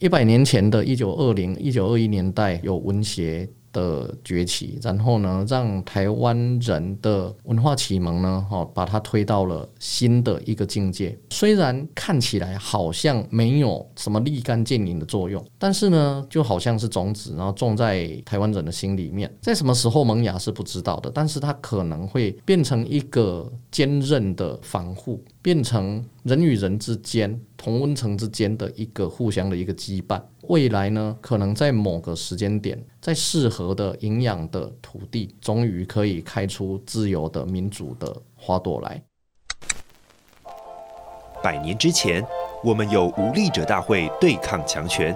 一百年前的一九二零、一九二一年代有文学的崛起，然后呢，让台湾人的文化启蒙呢，哈，把它推到了新的一个境界。虽然看起来好像没有什么立竿见影的作用，但是呢，就好像是种子，然后种在台湾人的心里面，在什么时候萌芽是不知道的，但是它可能会变成一个坚韧的防护，变成人与人之间、同温层之间的一个互相的一个羁绊。未来呢，可能在某个时间点，在适合的营养的土地，终于可以开出自由的民主的花朵来。百年之前，我们有无力者大会对抗强权；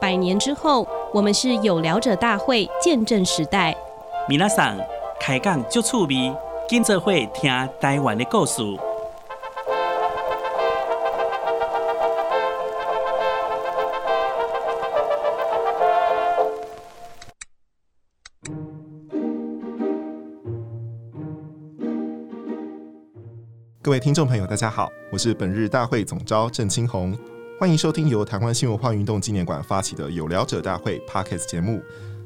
百年之后，我们是有聊者大会见证时代。米娜桑开讲就趣味，今则会听台湾的故事。各位听众朋友，大家好，我是本日大会总召郑清红，欢迎收听由台湾新文化运动纪念馆发起的有聊者大会 Podcast 节目。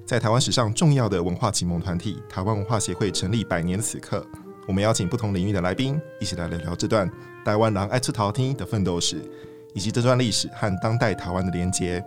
在台湾史上重要的文化启蒙团体台湾文化协会成立百年此刻，我们邀请不同领域的来宾，一起来聊聊这段台湾人爱出头天的奋斗史，以及这段历史和当代台湾的连结。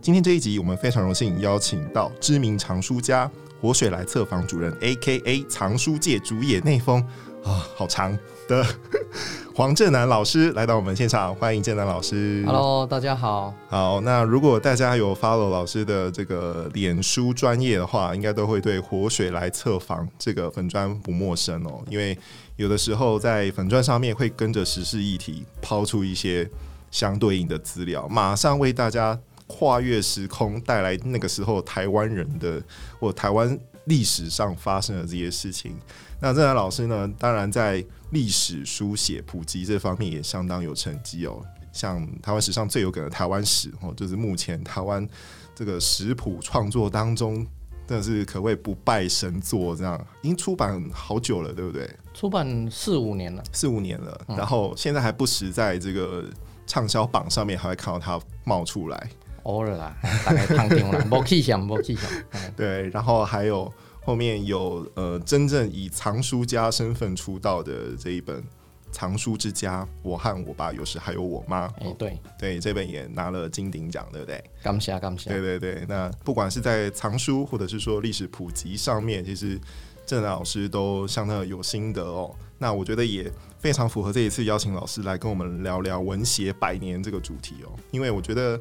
今天这一集，我们非常荣幸邀请到知名藏书家、活水来策房主任 （A.K.A. 藏书界主野内丰）啊、哦，好长。的 黄振南老师来到我们现场，欢迎震南老师。Hello，大家好。好，那如果大家有 follow 老师的这个脸书专业的话，应该都会对活水来测房这个粉砖不陌生哦。因为有的时候在粉砖上面会跟着时事议题抛出一些相对应的资料，马上为大家跨越时空带来那个时候台湾人的或台湾历史上发生的这些事情。那郑南老师呢，当然在历史书写普及这方面也相当有成绩哦。像台湾史上最有梗的台湾史哦，就是目前台湾这个食谱创作当中，真的是可谓不败神作。这样已经出版好久了，对不对？出版四五年了，四五年了。然后现在还不时在这个畅销榜上面还会看到它冒出来。偶尔啦，大概看定了，没去想，没去想。对，然后还有。后面有呃，真正以藏书家身份出道的这一本《藏书之家》，我和我爸有时还有我妈。哎，对对，这本也拿了金鼎奖，对不对？感谢感谢。对对对，那不管是在藏书或者是说历史普及上面，其实郑老师都相当有心得哦。那我觉得也非常符合这一次邀请老师来跟我们聊聊文学百年这个主题哦。因为我觉得，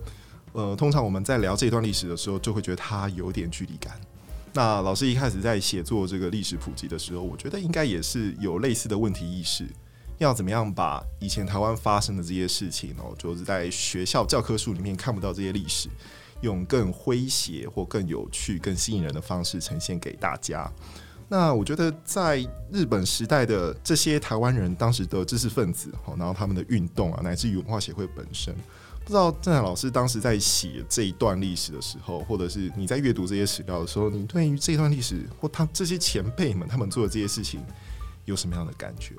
呃，通常我们在聊这段历史的时候，就会觉得它有点距离感。那老师一开始在写作这个历史普及的时候，我觉得应该也是有类似的问题意识，要怎么样把以前台湾发生的这些事情哦，就是在学校教科书里面看不到这些历史，用更诙谐或更有趣、更吸引人的方式呈现给大家。那我觉得在日本时代的这些台湾人，当时的知识分子，然后他们的运动啊，乃至于文化协会本身。不知道郑老师当时在写这一段历史的时候，或者是你在阅读这些史料的时候，你对于这段历史或他这些前辈们他们做的这些事情有什么样的感觉？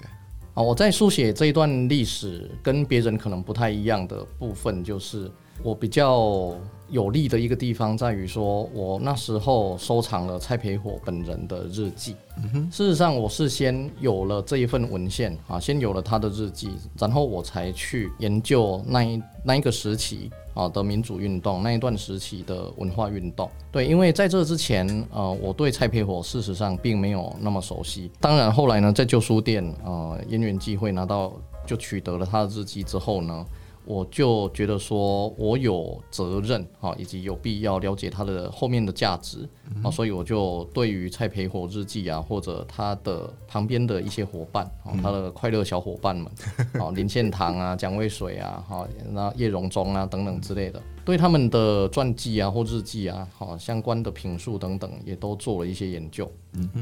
啊，我在书写这一段历史跟别人可能不太一样的部分，就是我比较。有利的一个地方在于说，我那时候收藏了蔡培火本人的日记。嗯，事实上，我是先有了这一份文献啊，先有了他的日记，然后我才去研究那一那一个时期啊的民主运动，那一段时期的文化运动。对，因为在这之前，呃，我对蔡培火事实上并没有那么熟悉。当然，后来呢，在旧书店呃，因缘际会拿到，就取得了他的日记之后呢。我就觉得说，我有责任哈，以及有必要了解它的后面的价值啊，所以我就对于蔡培火日记啊，或者他的旁边的一些伙伴啊，他的快乐小伙伴们 啊，林献堂啊、蒋渭水啊、哈那叶荣钟啊等等之类的，对他们的传记啊或日记啊，哈相关的评述等等，也都做了一些研究。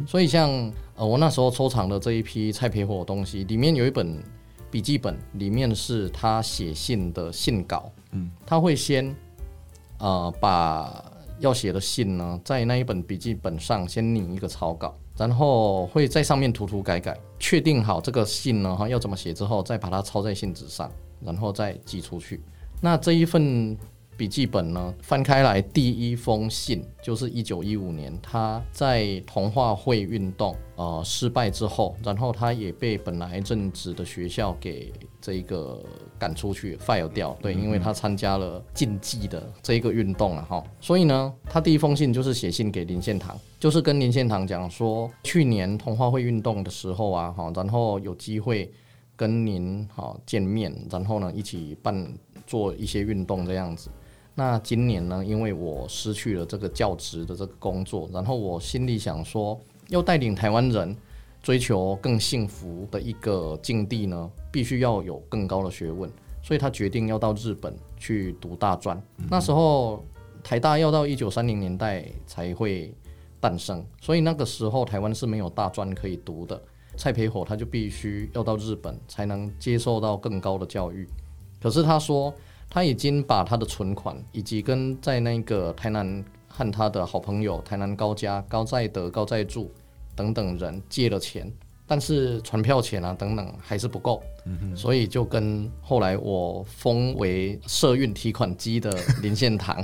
所以像呃我那时候收藏的这一批蔡培火的东西，里面有一本。笔记本里面是他写信的信稿，嗯，他会先，呃，把要写的信呢，在那一本笔记本上先拟一个草稿，然后会在上面涂涂改改，确定好这个信呢，哈，要怎么写之后，再把它抄在信纸上，然后再寄出去。那这一份笔记本呢，翻开来第一封信就是一九一五年，他在同化会运动呃失败之后，然后他也被本来正职的学校给这个赶出去 fire 掉，对，因为他参加了竞技的这个运动了哈，所以呢，他第一封信就是写信给林献堂，就是跟林献堂讲说，去年同化会运动的时候啊，哈，然后有机会跟您哈见面，然后呢一起办做一些运动这样子。那今年呢，因为我失去了这个教职的这个工作，然后我心里想说，要带领台湾人追求更幸福的一个境地呢，必须要有更高的学问，所以他决定要到日本去读大专。嗯、那时候台大要到一九三零年代才会诞生，所以那个时候台湾是没有大专可以读的。蔡培火他就必须要到日本才能接受到更高的教育。可是他说。他已经把他的存款，以及跟在那个台南和他的好朋友台南高家、高在德、高在柱等等人借了钱，但是船票钱啊等等还是不够，所以就跟后来我封为社运提款机的林献堂。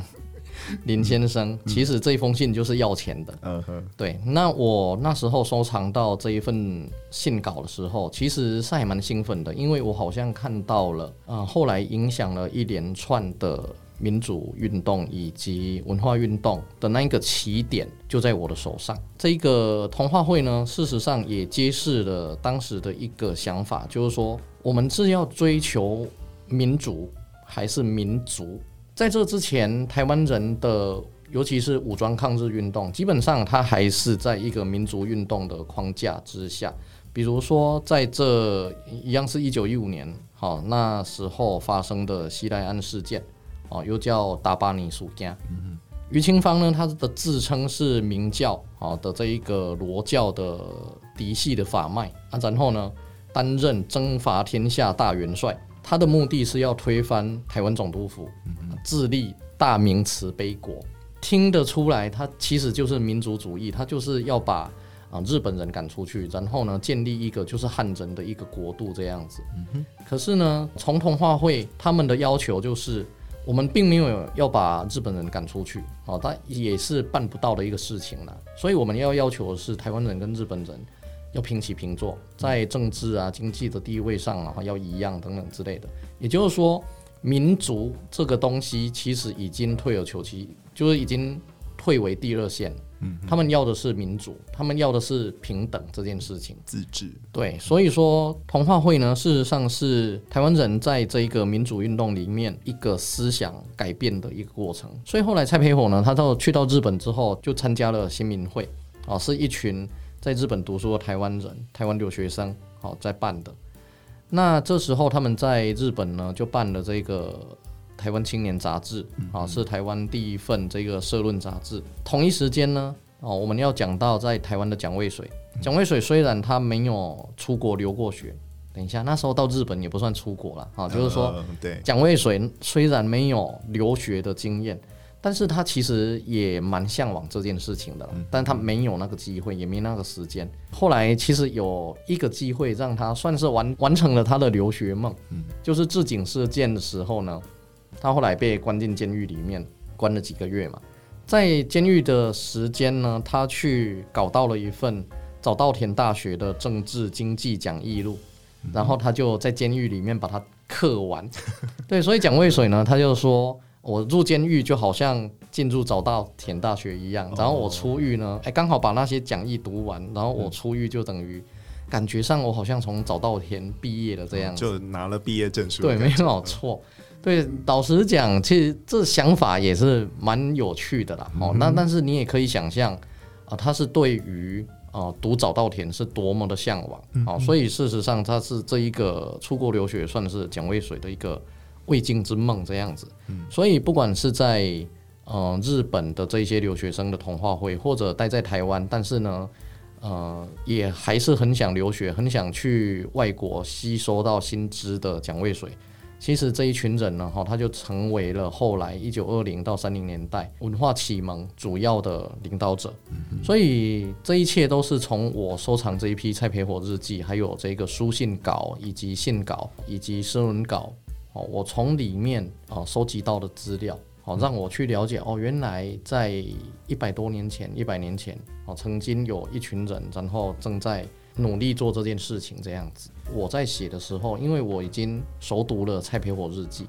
林先生，其实这封信就是要钱的。嗯哼，对。那我那时候收藏到这一份信稿的时候，其实是还蛮兴奋的，因为我好像看到了，啊，后来影响了一连串的民主运动以及文化运动的那一个起点就在我的手上。这个同话会呢，事实上也揭示了当时的一个想法，就是说，我们是要追求民主还是民族？在这之前，台湾人的尤其是武装抗日运动，基本上它还是在一个民族运动的框架之下。比如说，在这一样是一九一五年，好，那时候发生的西来庵事件，哦，又叫达巴尼事件。于清芳呢，他的自称是明教，好的这一个罗教的嫡系的法脉啊，然后呢，担任征伐天下大元帅。他的目的是要推翻台湾总督府，自立大明慈悲国。听得出来，他其实就是民族主义，他就是要把啊日本人赶出去，然后呢建立一个就是汉人的一个国度这样子。嗯可是呢，从同化会他们的要求就是，我们并没有要把日本人赶出去，啊，他也是办不到的一个事情了。所以我们要要求的是台湾人跟日本人。要平起平坐，在政治啊、经济的地位上啊，要一样等等之类的。也就是说，民族这个东西其实已经退而求其，就是已经退为第二线。嗯，他们要的是民主，他们要的是平等这件事情。自治。对，所以说同化会呢，事实上是台湾人在这一个民主运动里面一个思想改变的一个过程。所以后来蔡培火呢，他到去到日本之后，就参加了新民会，啊，是一群。在日本读书的台湾人、台湾留学生，好在办的。那这时候他们在日本呢，就办了这个《台湾青年杂志》，啊，是台湾第一份这个社论杂志。同一时间呢，哦，我们要讲到在台湾的蒋渭水。蒋渭水虽然他没有出国留过学，等一下那时候到日本也不算出国了，啊，就是说，对，蒋渭水虽然没有留学的经验。但是他其实也蛮向往这件事情的，但他没有那个机会，也没那个时间。后来其实有一个机会让他算是完完成了他的留学梦，就是治警事件的时候呢，他后来被关进监狱里面，关了几个月嘛。在监狱的时间呢，他去搞到了一份早稻田大学的政治经济讲义录，然后他就在监狱里面把它刻完。对，所以蒋渭水呢，他就说。我入监狱就好像进入早稻田大学一样，然后我出狱呢，哎，刚好把那些讲义读完，然后我出狱就等于感觉上我好像从早稻田毕业了这样，就拿了毕业证书。对，没有错。对，老实讲，其实这想法也是蛮有趣的啦。哦，那但是你也可以想象啊，他是对于啊读早稻田是多么的向往啊，所以事实上他是这一个出国留学，算是蒋渭水的一个。未竟之梦这样子，所以不管是在嗯、呃、日本的这些留学生的同话会，或者待在台湾，但是呢，呃，也还是很想留学，很想去外国吸收到新知的蒋渭水。其实这一群人呢，哈，他就成为了后来一九二零到三零年代文化启蒙主要的领导者。所以这一切都是从我收藏这一批蔡培火日记，还有这个书信稿，以及信稿，以及社论稿。哦，我从里面啊收集到的资料，好让我去了解哦，原来在一百多年前、一百年前哦，曾经有一群人，然后正在努力做这件事情这样子。我在写的时候，因为我已经熟读了《蔡培火日记》，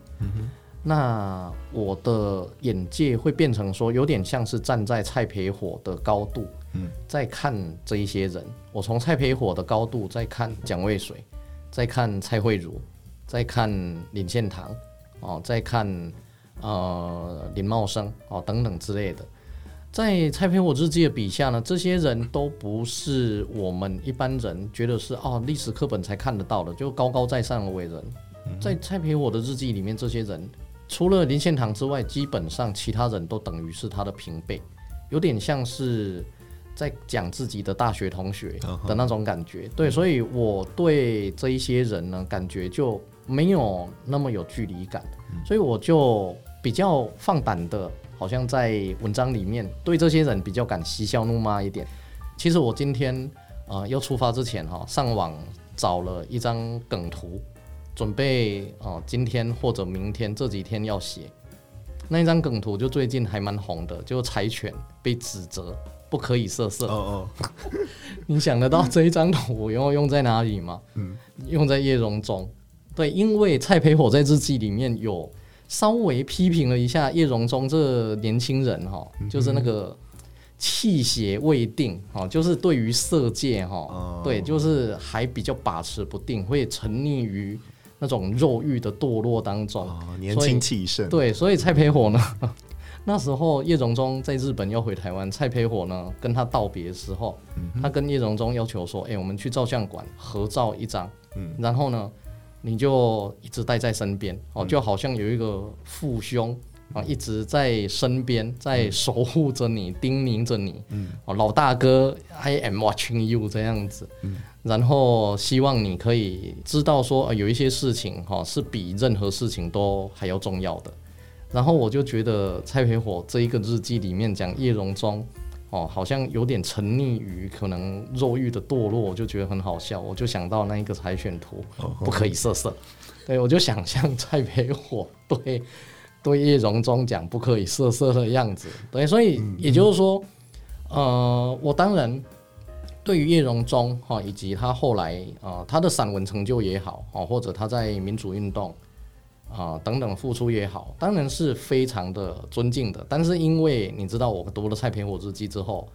那我的眼界会变成说，有点像是站在蔡培火的高度，嗯，在看这一些人。我从蔡培火的高度在看蒋渭水，在看蔡慧如，在看林献堂，哦，在看呃林茂生，哦等等之类的。在蔡培火日记的笔下呢，这些人都不是我们一般人觉得是哦历史课本才看得到的，就高高在上的伟人。在蔡培火的日记里面，这些人除了林献堂之外，基本上其他人都等于是他的平辈，有点像是在讲自己的大学同学的那种感觉。对，所以我对这一些人呢，感觉就没有那么有距离感，所以我就比较放胆的。好像在文章里面对这些人比较敢嬉笑怒骂一点。其实我今天啊、呃、要出发之前哈，上网找了一张梗图，准备哦、呃、今天或者明天这几天要写。那一张梗图就最近还蛮红的，就柴犬被指责不可以色色。哦哦，你想得到这一张图要用在哪里吗？嗯，用在叶荣钟。对，因为蔡培火在日记里面有。稍微批评了一下叶荣钟这年轻人哈，就是那个气血未定哈，就是对于色戒哈，对，就是还比较把持不定，会沉溺于那种肉欲的堕落当中。年轻气盛，对，所以蔡培火呢，那时候叶荣钟在日本要回台湾，蔡培火呢跟他道别的时候，他跟叶荣钟要求说：“哎，我们去照相馆合照一张。”然后呢。你就一直待在身边哦，就好像有一个父兄啊，一直在身边，在守护着你，叮咛着你。哦，老大哥，I am watching you 这样子。嗯然后希望你可以知道说，有一些事情哈是比任何事情都还要重要的。然后我就觉得蔡培火这一个日记里面讲叶荣钟。哦，好像有点沉溺于可能肉欲的堕落，我就觉得很好笑。我就想到那一个海选图，不可以色色。对，我就想象蔡培火 对对叶荣中讲不可以色色的样子。对，所以也就是说，呃，我当然对于叶荣中哈，以及他后来啊、呃，他的散文成就也好，哦，或者他在民主运动。啊，等等付出也好，当然是非常的尊敬的。但是因为你知道，我读了蔡培火日记之后，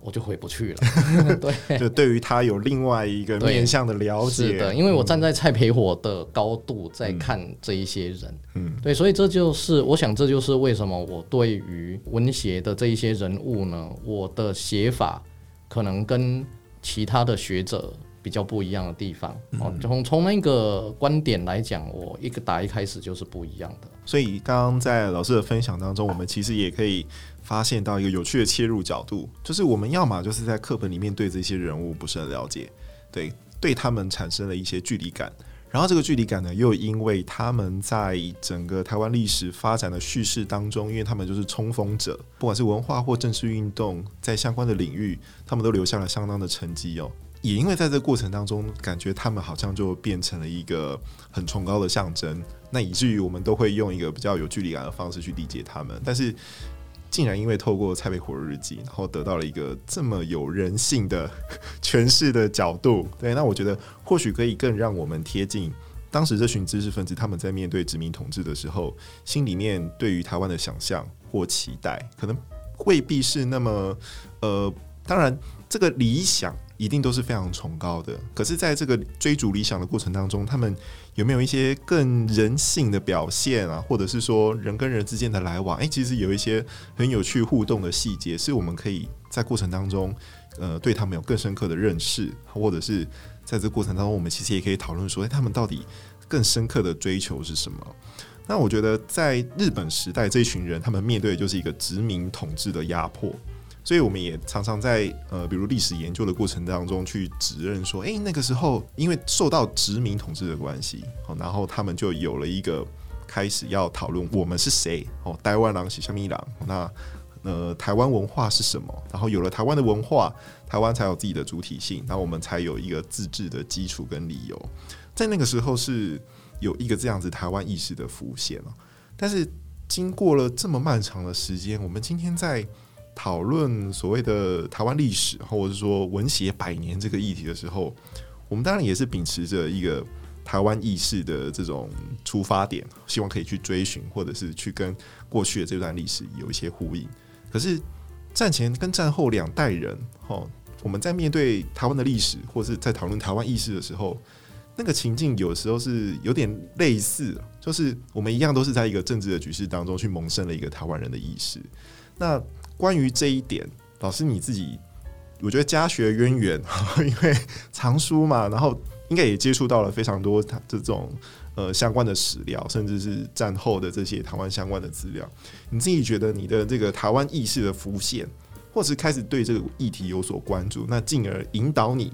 我就回不去了。对，就对于他有另外一个面向的了解。是的，因为我站在蔡培火的高度在看这一些人。嗯，对，所以这就是我想，这就是为什么我对于文学的这一些人物呢，我的写法可能跟其他的学者。比较不一样的地方哦，从从那个观点来讲，我一个打一开始就是不一样的。所以刚刚在老师的分享当中，我们其实也可以发现到一个有趣的切入角度，就是我们要么就是在课本里面对这些人物不是很了解，对，对他们产生了一些距离感，然后这个距离感呢，又因为他们在整个台湾历史发展的叙事当中，因为他们就是冲锋者，不管是文化或政治运动，在相关的领域，他们都留下了相当的成绩哦。也因为在这过程当中，感觉他们好像就变成了一个很崇高的象征，那以至于我们都会用一个比较有距离感的方式去理解他们。但是，竟然因为透过蔡培火日记，然后得到了一个这么有人性的诠释的角度，对，那我觉得或许可以更让我们贴近当时这群知识分子他们在面对殖民统治的时候，心里面对于台湾的想象或期待，可能未必是那么呃，当然这个理想。一定都是非常崇高的，可是，在这个追逐理想的过程当中，他们有没有一些更人性的表现啊？或者是说，人跟人之间的来往，诶，其实有一些很有趣互动的细节，是我们可以在过程当中，呃，对他们有更深刻的认识，或者是在这过程当中，我们其实也可以讨论说，诶，他们到底更深刻的追求是什么？那我觉得，在日本时代，这一群人他们面对的就是一个殖民统治的压迫。所以我们也常常在呃，比如历史研究的过程当中去指认说，诶，那个时候因为受到殖民统治的关系，然后他们就有了一个开始要讨论我们是谁哦，台湾人是虾米人，那呃，台湾文化是什么？然后有了台湾的文化，台湾才有自己的主体性，然后我们才有一个自治的基础跟理由。在那个时候是有一个这样子台湾意识的浮现哦，但是。经过了这么漫长的时间，我们今天在讨论所谓的台湾历史，或者是说文协百年这个议题的时候，我们当然也是秉持着一个台湾意识的这种出发点，希望可以去追寻，或者是去跟过去的这段历史有一些呼应。可是战前跟战后两代人，哈，我们在面对台湾的历史，或是在讨论台湾意识的时候，那个情境有时候是有点类似，就是我们一样都是在一个政治的局势当中去萌生了一个台湾人的意识。那关于这一点，老师你自己，我觉得家学渊源，因为藏书嘛，然后应该也接触到了非常多他这种呃相关的史料，甚至是战后的这些台湾相关的资料。你自己觉得你的这个台湾意识的浮现，或是开始对这个议题有所关注，那进而引导你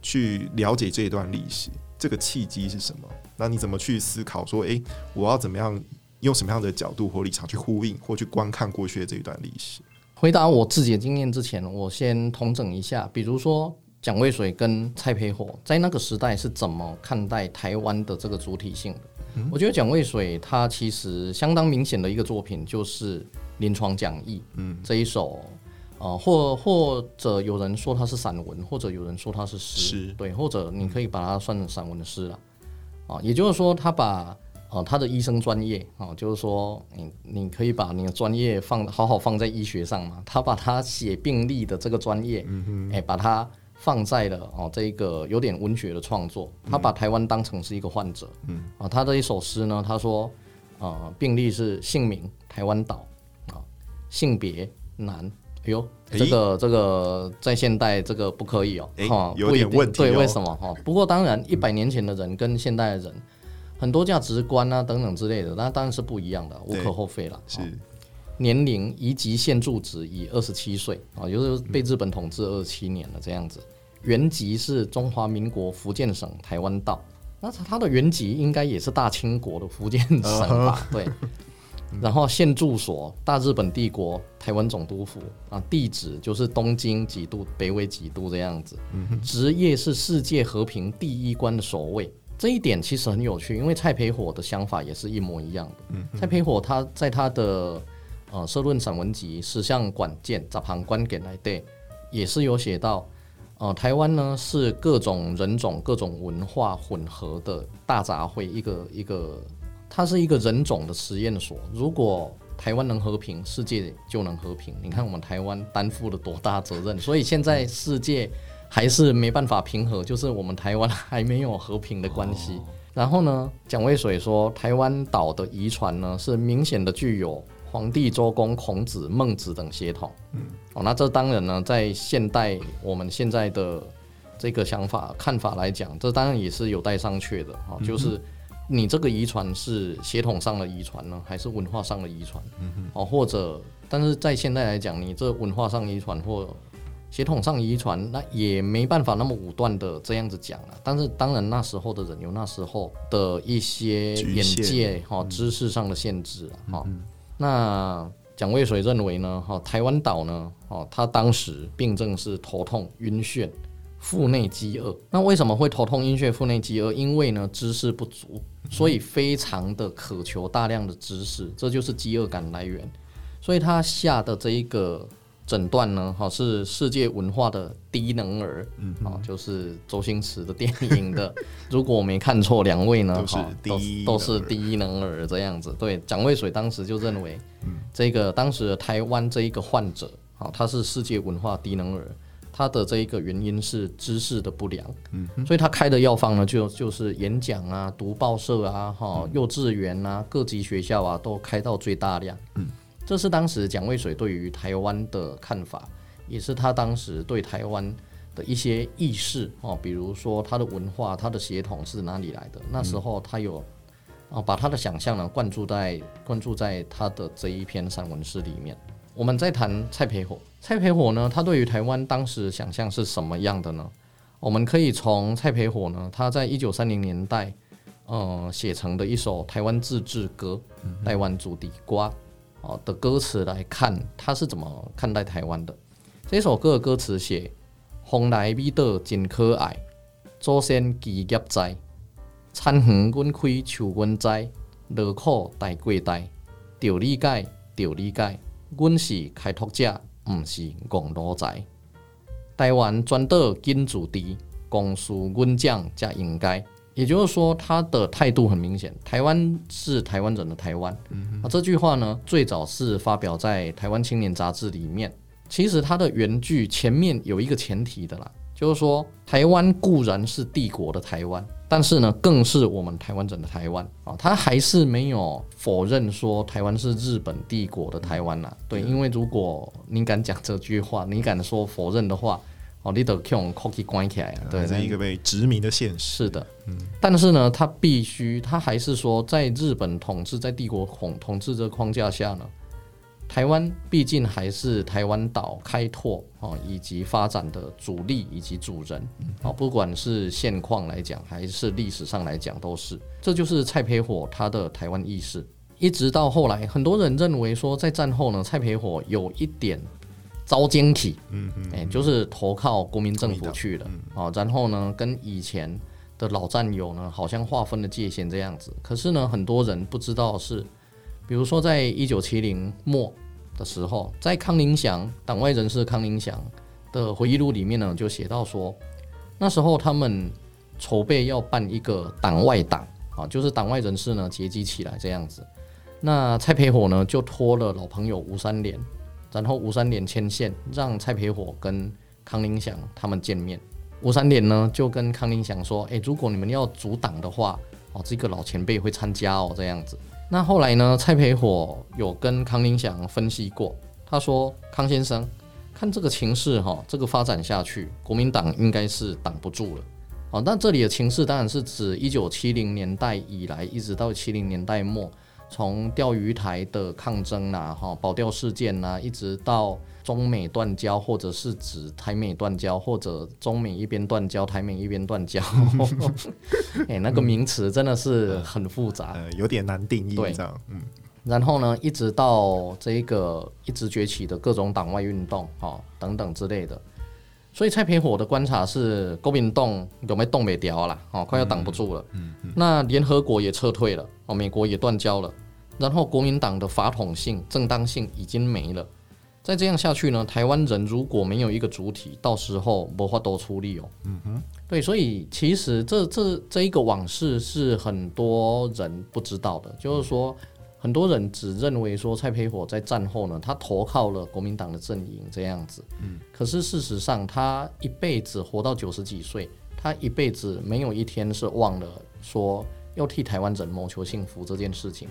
去了解这一段历史。这个契机是什么？那你怎么去思考说，诶，我要怎么样用什么样的角度或立场去呼应或去观看过去的这一段历史？回答我自己的经验之前，我先统整一下，比如说蒋渭水跟蔡培火在那个时代是怎么看待台湾的这个主体性的？嗯、我觉得蒋渭水他其实相当明显的一个作品就是《临床讲义》，嗯，这一首。啊，或或者有人说它是散文，或者有人说它是诗，对，或者你可以把它算成散文的诗了，啊，也就是说他把呃他的医生专业啊，就是说你你可以把你的专业放好好放在医学上嘛，他把他写病历的这个专业，嗯哎，把它放在了哦这一个有点文学的创作，他把台湾当成是一个患者，嗯啊，他的一首诗呢，他说啊病历是姓名台湾岛啊性别男。哎呦，这个这个在现代这个不可以哦，哈，有点问题，对，为什么哈？不过当然，一百年前的人跟现代的人很多价值观啊等等之类的，那当然是不一样的，无可厚非了。是年龄移籍现住址以二十七岁啊，就是被日本统治二十七年了这样子。原籍是中华民国福建省台湾道，那他的原籍应该也是大清国的福建省吧？对。然后现住所大日本帝国台湾总督府啊，地址就是东京几度，北纬几度这样子。职业是世界和平第一关的守卫，这一点其实很有趣，因为蔡培火的想法也是一模一样的。蔡培火他在他的呃社论散文集《史相管见》杂旁观点来对，也是有写到，呃，台湾呢是各种人种、各种文化混合的大杂烩，一个一个。它是一个人种的实验所。如果台湾能和平，世界就能和平。你看我们台湾担负了多大责任？所以现在世界还是没办法平和，就是我们台湾还没有和平的关系。然后呢，蒋渭水说，台湾岛的遗传呢是明显的具有皇帝、周公、孔子、孟子等血统。嗯，哦，那这当然呢，在现代我们现在的这个想法看法来讲，这当然也是有待商榷的啊，就是。你这个遗传是血统上的遗传呢，还是文化上的遗传？嗯，哦，或者，但是在现在来讲，你这文化上遗传或血统上遗传，那也没办法那么武断的这样子讲了。但是当然那时候的人有那时候的一些眼界哈、哦、知识上的限制了哈。那蒋渭水认为呢，哈、哦，台湾岛呢，哦，他当时病症是头痛、晕眩。腹内饥饿，那为什么会头痛、晕眩、腹内饥饿？因为呢，知识不足，所以非常的渴求大量的知识，这就是饥饿感来源。所以他下的这一个诊断呢，哈，是世界文化的低能儿，嗯，啊，就是周星驰的电影的。如果我没看错，两位呢，哈都是都是低能儿这样子。对，蒋渭水当时就认为，这个当时的台湾这一个患者，啊，他是世界文化低能儿。他的这一个原因是知识的不良，嗯，所以他开的药方呢，就就是演讲啊、读报社啊、哈幼稚园啊、各级学校啊，都开到最大量，嗯，这是当时蒋渭水对于台湾的看法，也是他当时对台湾的一些意识哦，比如说他的文化、他的血统是哪里来的？那时候他有啊，把他的想象呢灌注在灌注在他的这一篇散文诗里面。我们在谈蔡培火。蔡培火呢，他对于台湾当时想象是什么样的呢？我们可以从蔡培火呢，他在一九三零年代，呃，写成的一首《台湾自治歌》，台湾祖地瓜哦的歌词来看，他是怎么看待台湾的？这首歌的歌词写：风来米岛真可爱，祖先基业在，田园阮开树阮栽，劳苦大过代，要理解，要理解，阮是开拓者，毋是戆奴才。台湾全岛仅自治，公事阮讲才应该。也就是说，他的态度很明显，台湾是台湾人的台湾。嗯。啊，这句话呢，最早是发表在《台湾青年》杂志里面。其实它的原句前面有一个前提的啦，就是说台湾固然是帝国的台湾，但是呢，更是我们台湾人的台湾啊。他还是没有否认说台湾是日本帝国的台湾呐。对，因为如果你敢讲这句话，你敢说否认的话，哦，你得用 cookie 关起来啊。对，这一个被殖民的现实。是的，嗯。但是呢，他必须，他还是说，在日本统治，在帝国统统治这个框架下呢。台湾毕竟还是台湾岛开拓啊以及发展的主力以及主人啊，不管是现况来讲还是历史上来讲都是，这就是蔡培火他的台湾意识。一直到后来，很多人认为说，在战后呢，蔡培火有一点招奸体，嗯嗯，就是投靠国民政府去了啊，然后呢，跟以前的老战友呢，好像划分了界限这样子。可是呢，很多人不知道是。比如说，在一九七零末的时候，在康宁祥党外人士康宁祥的回忆录里面呢，就写到说，那时候他们筹备要办一个党外党啊，就是党外人士呢结集起来这样子。那蔡培火呢就托了老朋友吴三连，然后吴三连牵线，让蔡培火跟康宁祥他们见面。吴三连呢就跟康宁祥说：“诶，如果你们要阻挡的话，哦，这个老前辈会参加哦，这样子。”那后来呢？蔡培火有跟康宁祥分析过，他说：“康先生，看这个情势哈，这个发展下去，国民党应该是挡不住了。哦，那这里的情势当然是指一九七零年代以来，一直到七零年代末，从钓鱼台的抗争呐，哈，保钓事件呐，一直到。”中美断交，或者是指台美断交，或者中美一边断交，台美一边断交。哎、欸，那个名词真的是很复杂，呃，有点难定义。对，这样，嗯。然后呢，一直到这一个一直崛起的各种党外运动，哈，等等之类的。所以蔡培火的观察是，国民党有没有动没掉了？哦，快要挡不住了。嗯嗯。那联合国也撤退了，哦，美国也断交了，然后国民党的法统性、正当性已经没了。再这样下去呢，台湾人如果没有一个主体，到时候没法多出力哦。嗯哼，对，所以其实这这这一个往事是很多人不知道的，就是说很多人只认为说蔡培火在战后呢，他投靠了国民党的阵营这样子。嗯，可是事实上他一辈子活到九十几岁，他一辈子没有一天是忘了说要替台湾人谋求幸福这件事情。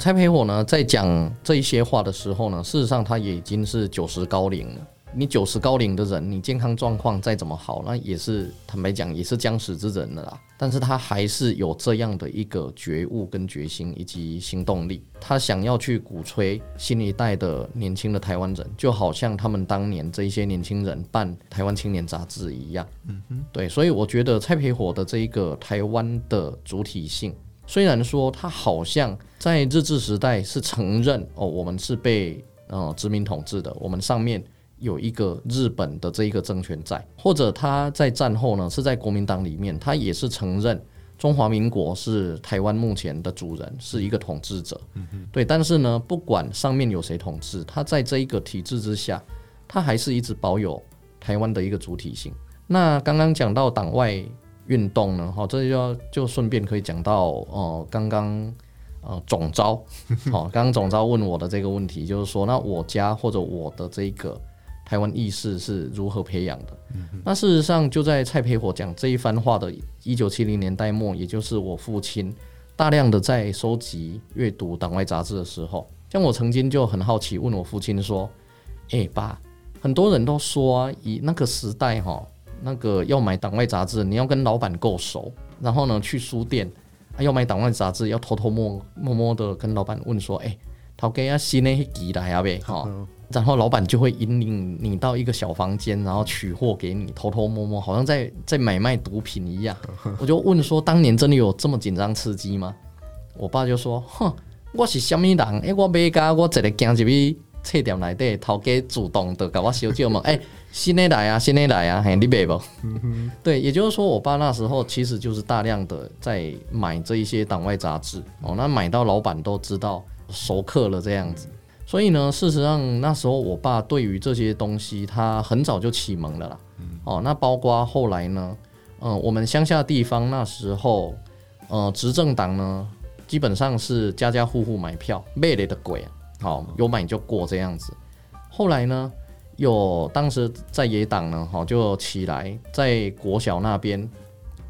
蔡培火呢，在讲这一些话的时候呢，事实上他也已经是九十高龄了。你九十高龄的人，你健康状况再怎么好，那也是坦白讲，也是将死之人了啦。但是他还是有这样的一个觉悟跟决心以及行动力，他想要去鼓吹新一代的年轻的台湾人，就好像他们当年这一些年轻人办《台湾青年》杂志一样。嗯哼，对，所以我觉得蔡培火的这一个台湾的主体性。虽然说他好像在日治时代是承认哦，我们是被呃殖民统治的，我们上面有一个日本的这一个政权在，或者他在战后呢是在国民党里面，他也是承认中华民国是台湾目前的主人，是一个统治者。嗯，对。但是呢，不管上面有谁统治，他在这一个体制之下，他还是一直保有台湾的一个主体性。那刚刚讲到党外。运动呢？好，这就要就顺便可以讲到哦，刚刚呃总招，好，刚刚总招问我的这个问题，就是说，那我家或者我的这个台湾意识是如何培养的？嗯、那事实上，就在蔡培火讲这一番话的一九七零年代末，也就是我父亲大量的在收集阅读党外杂志的时候，像我曾经就很好奇问我父亲说：“哎、欸，爸，很多人都说啊，以那个时代哈。”那个要买党外杂志，你要跟老板够熟，然后呢去书店，啊、要买党外杂志，要偷偷摸摸摸的跟老板问说：“哎、欸，头家要新的寄来啊呗？”哈，然后老板就会引领你到一个小房间，然后取货给你，偷偷摸摸，好像在在买卖毒品一样。我就问说：“当年真的有这么紧张刺激吗？”我爸就说：“哼，我是什么人？哎、欸，我买家我直接行入去册店内底，头家主动的给我小姐嘛，哎。”新的来啊，新的来啊，嘿，你买不？嗯、哼对，也就是说，我爸那时候其实就是大量的在买这一些党外杂志哦。那买到老板都知道熟客了这样子。所以呢，事实上那时候我爸对于这些东西，他很早就启蒙了啦。哦，那包括后来呢，嗯，我们乡下地方那时候，呃，执政党呢，基本上是家家户户买票，卖了的鬼啊，好，有买就过这样子。后来呢，有当时在野党呢，哈，就起来在国小那边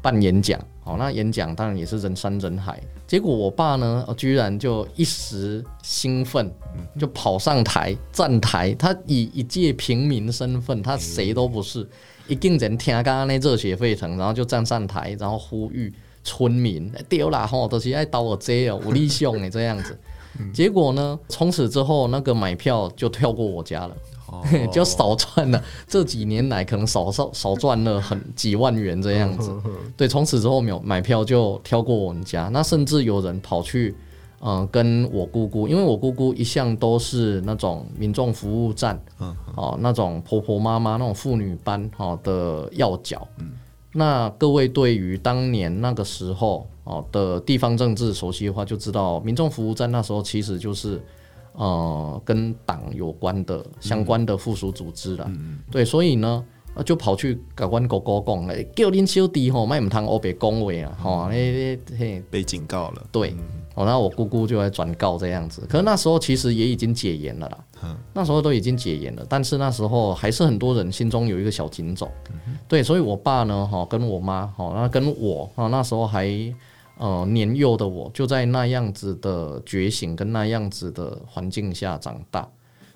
办演讲，好，那演讲当然也是人山人海。结果我爸呢，居然就一时兴奋，就跑上台站台。他以一介平民身份，他谁都不是。一定人听刚刚那热血沸腾，然后就站上台，然后呼吁村民丢啦吼，都是爱倒我这哦，无力兄哎这样子。结果呢，从此之后那个买票就跳过我家了，就少赚了。这几年来可能少少少赚了很几万元这样子。对，从此之后没有买票就跳过我们家，那甚至有人跑去。嗯，跟我姑姑，因为我姑姑一向都是那种民众服务站，嗯，哦，那种婆婆妈妈那种妇女班，哦的要角。嗯，那各位对于当年那个时候哦的地方政治熟悉的话，就知道民众服务站那时候其实就是，呃，跟党有关的相关的附属组织了。嗯，对，所以呢，就跑去跟阮哥哥讲，哎，叫恁小弟吼，卖唔通黑白讲话啊，吼，嘿，嘿，被警告了。对。哦，那我姑姑就来转告这样子，可是那时候其实也已经解严了啦，嗯、那时候都已经解严了，但是那时候还是很多人心中有一个小警钟，嗯、对，所以我爸呢，哈，跟我妈，哈，那跟我，啊，那时候还呃年幼的我，就在那样子的觉醒跟那样子的环境下长大，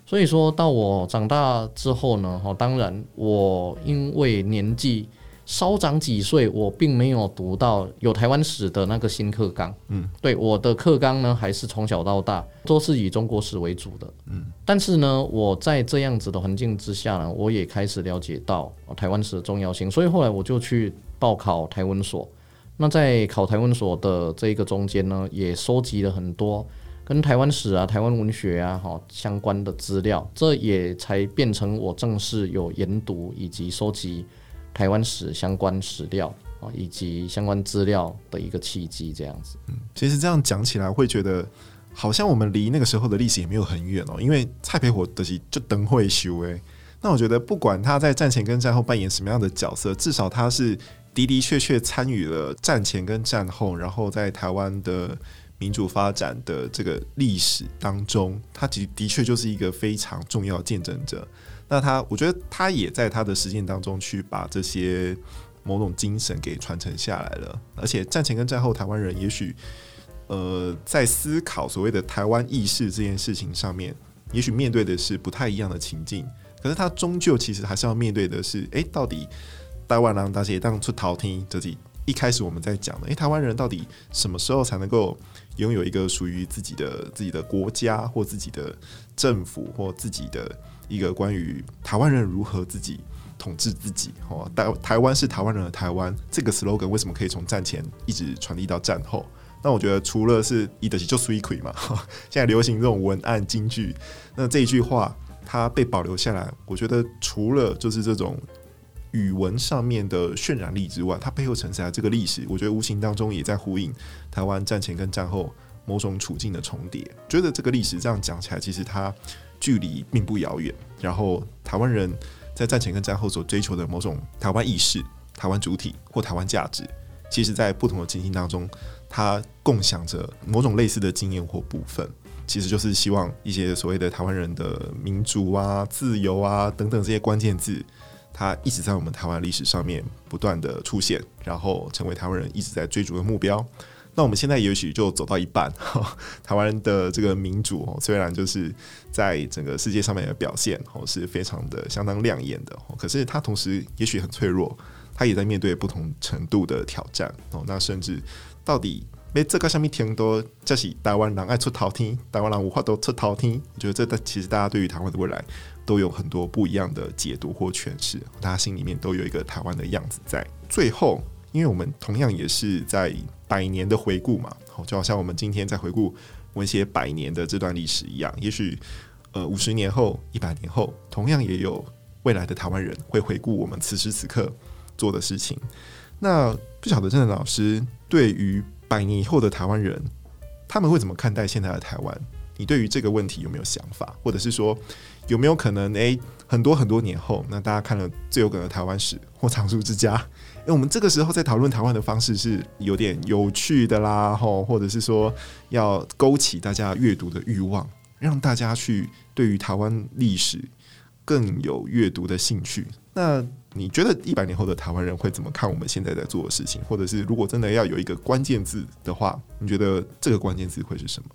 所以说到我长大之后呢，哈，当然我因为年纪。稍长几岁，我并没有读到有台湾史的那个新课纲。嗯，对，我的课纲呢，还是从小到大都是以中国史为主的。嗯，但是呢，我在这样子的环境之下呢，我也开始了解到台湾史的重要性，所以后来我就去报考台湾所。那在考台文所的这一个中间呢，也收集了很多跟台湾史啊、台湾文学啊哈相关的资料，这也才变成我正式有研读以及收集。台湾史相关史料啊，以及相关资料的一个契机，这样子。嗯，其实这样讲起来，会觉得好像我们离那个时候的历史也没有很远哦。因为蔡培火的是就等会修诶。那我觉得，不管他在战前跟战后扮演什么样的角色，至少他是的的确确参与了战前跟战后，然后在台湾的民主发展的这个历史当中，他的的确就是一个非常重要见证者。那他，我觉得他也在他的实践当中去把这些某种精神给传承下来了。而且战前跟战后，台湾人也许呃在思考所谓的台湾意识这件事情上面，也许面对的是不太一样的情境。可是他终究其实还是要面对的是，诶、到底台湾人大家当初逃听自己一开始我们在讲的，诶、欸，台湾人到底什么时候才能够拥有一个属于自己的自己的国家或自己的政府或自己的。一个关于台湾人如何自己统治自己，哦，台台湾是台湾人的台湾这个 slogan 为什么可以从战前一直传递到战后？那我觉得除了是以的就 sweet 嘛，现在流行这种文案金句，那这一句话它被保留下来，我觉得除了就是这种语文上面的渲染力之外，它背后承载这个历史，我觉得无形当中也在呼应台湾战前跟战后某种处境的重叠。觉得这个历史这样讲起来，其实它。距离并不遥远，然后台湾人在战前跟战后所追求的某种台湾意识、台湾主体或台湾价值，其实，在不同的情境当中，他共享着某种类似的经验或部分，其实就是希望一些所谓的台湾人的民主啊、自由啊等等这些关键字，它一直在我们台湾历史上面不断的出现，然后成为台湾人一直在追逐的目标。那我们现在也许就走到一半，台湾的这个民主哦，虽然就是在整个世界上面的表现哦是非常的相当亮眼的哦，可是它同时也许很脆弱，它也在面对不同程度的挑战哦。那甚至到底被这个上面听多，这是台湾人爱出头天，台湾人无法都出头天。我觉得这其实大家对于台湾的未来都有很多不一样的解读或诠释，大家心里面都有一个台湾的样子在。最后，因为我们同样也是在。百年的回顾嘛，好，就好像我们今天在回顾文学百年的这段历史一样。也许，呃，五十年后、一百年后，同样也有未来的台湾人会回顾我们此时此刻做的事情。那不晓得郑老师对于百年以后的台湾人，他们会怎么看待现在的台湾？你对于这个问题有没有想法，或者是说有没有可能，诶、很多很多年后，那大家看了《最有梗的台湾史》或《藏书之家》，诶，我们这个时候在讨论台湾的方式是有点有趣的啦，吼，或者是说要勾起大家阅读的欲望，让大家去对于台湾历史更有阅读的兴趣。那你觉得一百年后的台湾人会怎么看我们现在在做的事情？或者是如果真的要有一个关键字的话，你觉得这个关键字会是什么？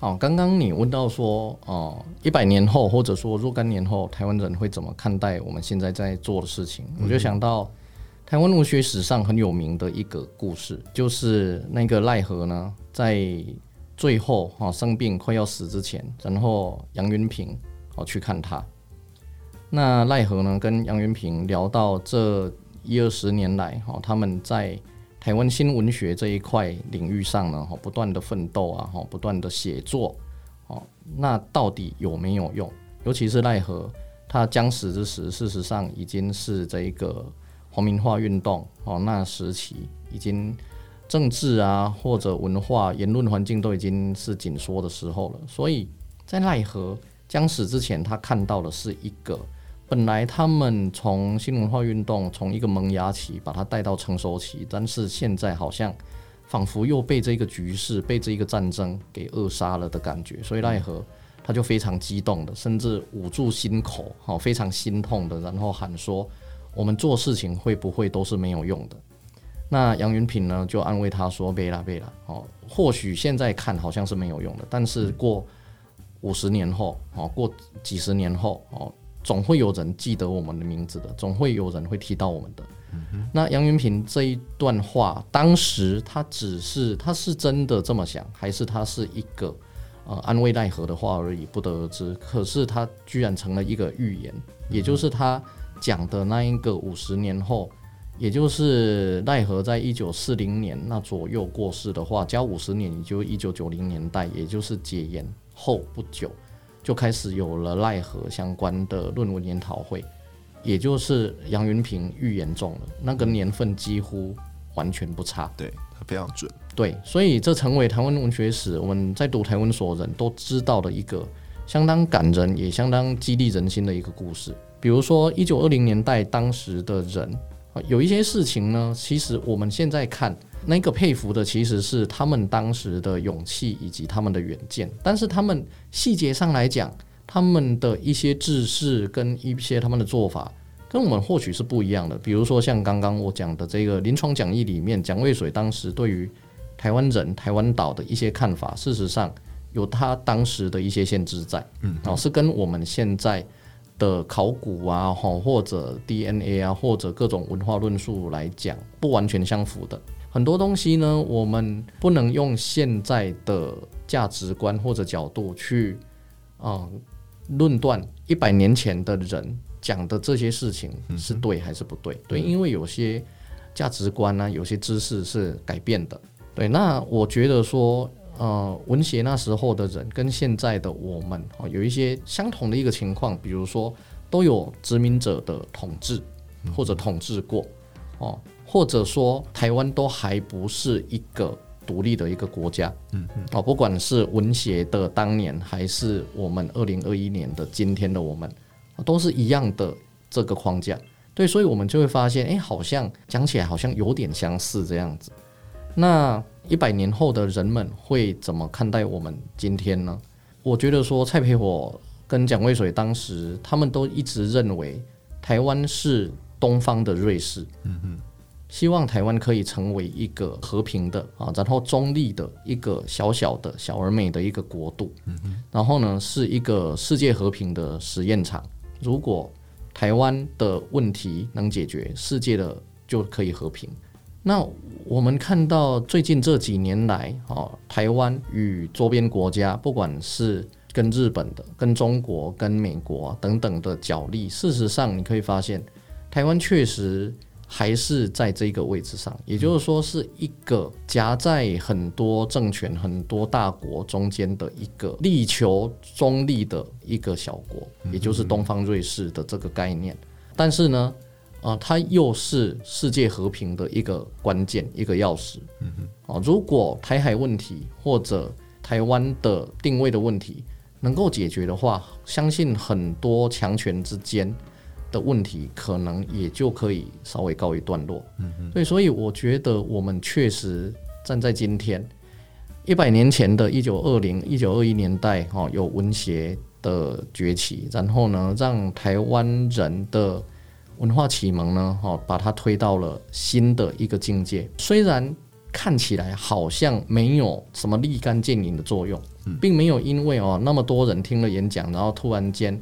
哦，刚刚你问到说，哦，一百年后或者说若干年后，台湾人会怎么看待我们现在在做的事情？我就想到台湾文学史上很有名的一个故事，就是那个赖何呢，在最后哈生病快要死之前，然后杨云平哦去看他。那赖和呢，跟杨云平聊到这一二十年来，哈，他们在台湾新文学这一块领域上呢，哈，不断的奋斗啊，哈，不断的写作，哦，那到底有没有用？尤其是赖和，他将死之时，事实上已经是这一个皇民化运动哦，那时期已经政治啊或者文化言论环境都已经是紧缩的时候了。所以在赖和将死之前，他看到的是一个。本来他们从新文化运动从一个萌芽期把它带到成熟期，但是现在好像仿佛又被这个局势、被这个战争给扼杀了的感觉，所以奈何他就非常激动的，甚至捂住心口，好非常心痛的，然后喊说：“我们做事情会不会都是没有用的？”那杨云平呢就安慰他说：“贝拉，贝拉，哦，或许现在看好像是没有用的，但是过五十年后，哦，过几十年后，哦。”总会有人记得我们的名字的，总会有人会提到我们的。那杨云平这一段话，当时他只是他是真的这么想，还是他是一个呃安慰奈何的话而已，不得而知。可是他居然成了一个预言，也就是他讲的那一个五十年后，也就是奈何在一九四零年那左右过世的话，加五十年，也就一九九零年代，也就是解严后不久。就开始有了赖和相关的论文研讨会，也就是杨云平预言中了，那个年份几乎完全不差，对他，非常准，对，所以这成为台湾文学史我们在读台湾所有人都知道的一个相当感人也相当激励人心的一个故事。比如说一九二零年代当时的人啊，有一些事情呢，其实我们现在看。那个佩服的其实是他们当时的勇气以及他们的远见，但是他们细节上来讲，他们的一些制式跟一些他们的做法跟我们或许是不一样的。比如说像刚刚我讲的这个临床讲义里面，蒋渭水当时对于台湾人、台湾岛的一些看法，事实上有他当时的一些限制在，嗯，哦，是跟我们现在的考古啊，或者 DNA 啊，或者各种文化论述来讲，不完全相符的。很多东西呢，我们不能用现在的价值观或者角度去啊论断一百年前的人讲的这些事情是对还是不对。对，因为有些价值观呢，有些知识是改变的。对，那我觉得说，呃，文协那时候的人跟现在的我们哦，有一些相同的一个情况，比如说都有殖民者的统治或者统治过哦。或者说，台湾都还不是一个独立的一个国家，嗯嗯，哦，不管是文协的当年，还是我们二零二一年的今天的我们，都是一样的这个框架，对，所以我们就会发现，哎，好像讲起来好像有点相似这样子。那一百年后的人们会怎么看待我们今天呢？我觉得说，蔡培火跟蒋渭水当时他们都一直认为台湾是东方的瑞士，嗯嗯。希望台湾可以成为一个和平的啊，然后中立的一个小小的小而美的一个国度，然后呢，是一个世界和平的实验场。如果台湾的问题能解决，世界的就可以和平。那我们看到最近这几年来哦，台湾与周边国家，不管是跟日本的、跟中国、跟美国等等的角力，事实上你可以发现，台湾确实。还是在这个位置上，也就是说，是一个夹在很多政权、很多大国中间的一个力求中立的一个小国，也就是东方瑞士的这个概念。但是呢，啊，它又是世界和平的一个关键、一个钥匙。啊，如果台海问题或者台湾的定位的问题能够解决的话，相信很多强权之间的问题可能也就可以稍微告一段落。嗯哼。对，所以我觉得我们确实站在今天一百年前的一九二零、一九二一年代，哈，有文学的崛起，然后呢，让台湾人的文化启蒙呢，哈，把它推到了新的一个境界。虽然看起来好像没有什么立竿见影的作用，并没有因为哦那么多人听了演讲，然后突然间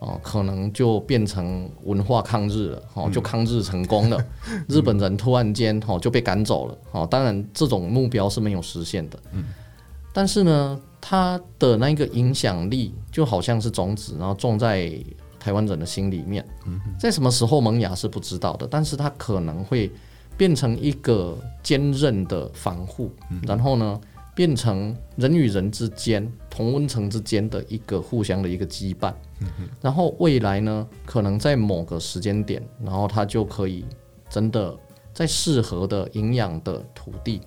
哦可能就变成文化抗日了，哦就抗日成功了，日本人突然间哦就被赶走了，哦当然这种目标是没有实现的，但是呢，它的那个影响力就好像是种子，然后种在台湾人的心里面，在什么时候萌芽是不知道的，但是它可能会。变成一个坚韧的防护，然后呢，变成人与人之间同温层之间的一个互相的一个羁绊，然后未来呢，可能在某个时间点，然后它就可以真的在适合的营养的土地，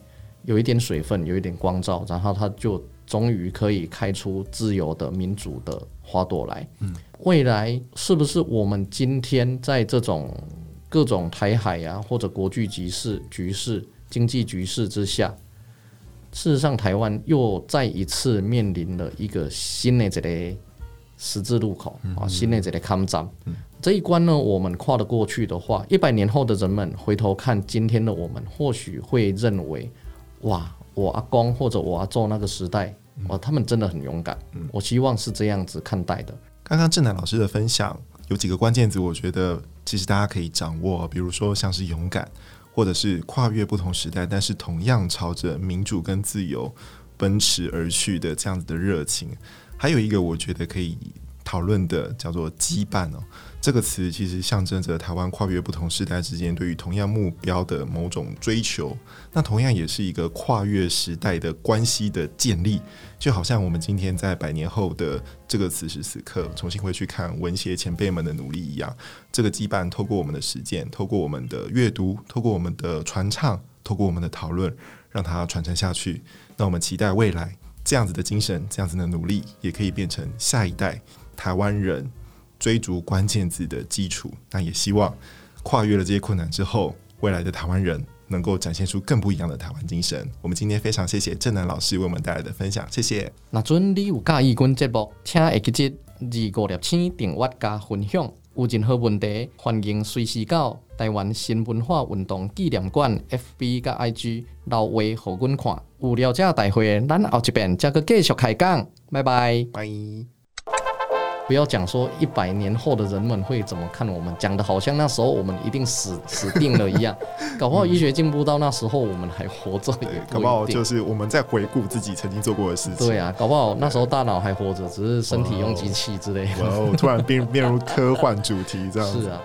有一点水分，有一点光照，然后它就终于可以开出自由的民主的花朵来。未来是不是我们今天在这种？各种台海啊，或者国际局势、局势、经济局势之下，事实上，台湾又再一次面临了一个新的这个十字路口啊，新的这个抗战。这一关呢，我们跨得过去的话，一百年后的人们回头看今天的我们，或许会认为，哇，我阿公或者我阿祖那个时代，哇，他们真的很勇敢。我希望是这样子看待的。刚刚郑楠老师的分享有几个关键词，我觉得。其实大家可以掌握，比如说像是勇敢，或者是跨越不同时代，但是同样朝着民主跟自由奔驰而去的这样子的热情。还有一个我觉得可以讨论的叫做羁绊哦。这个词其实象征着台湾跨越不同时代之间对于同样目标的某种追求，那同样也是一个跨越时代的关系的建立，就好像我们今天在百年后的这个此时此刻重新回去看文学前辈们的努力一样，这个羁绊透过我们的实践，透过我们的阅读，透过我们的传唱，透过我们的讨论，让它传承下去。那我们期待未来这样子的精神，这样子的努力，也可以变成下一代台湾人。追逐关键字的基础，那也希望跨越了这些困难之后，未来的台湾人能够展现出更不一样的台湾精神。我们今天非常谢谢正南老师为我们带来的分享，谢谢。那准你有介意阮节目，请下记得二五六七订阅加分享。有任何问题，欢迎随时到台湾新文化运动纪念馆 FB 加 IG 留话互阮看。有了解大会，咱后一遍再个继续开讲，拜拜。拜。不要讲说一百年后的人们会怎么看我们，讲的好像那时候我们一定死 死定了一样。搞不好医学进步到那时候我们还活着，搞不好就是我们在回顾自己曾经做过的事情。对啊，搞不好那时候大脑还活着，只是身体用机器之类的。然后突然变变入科幻主题这样子。是啊。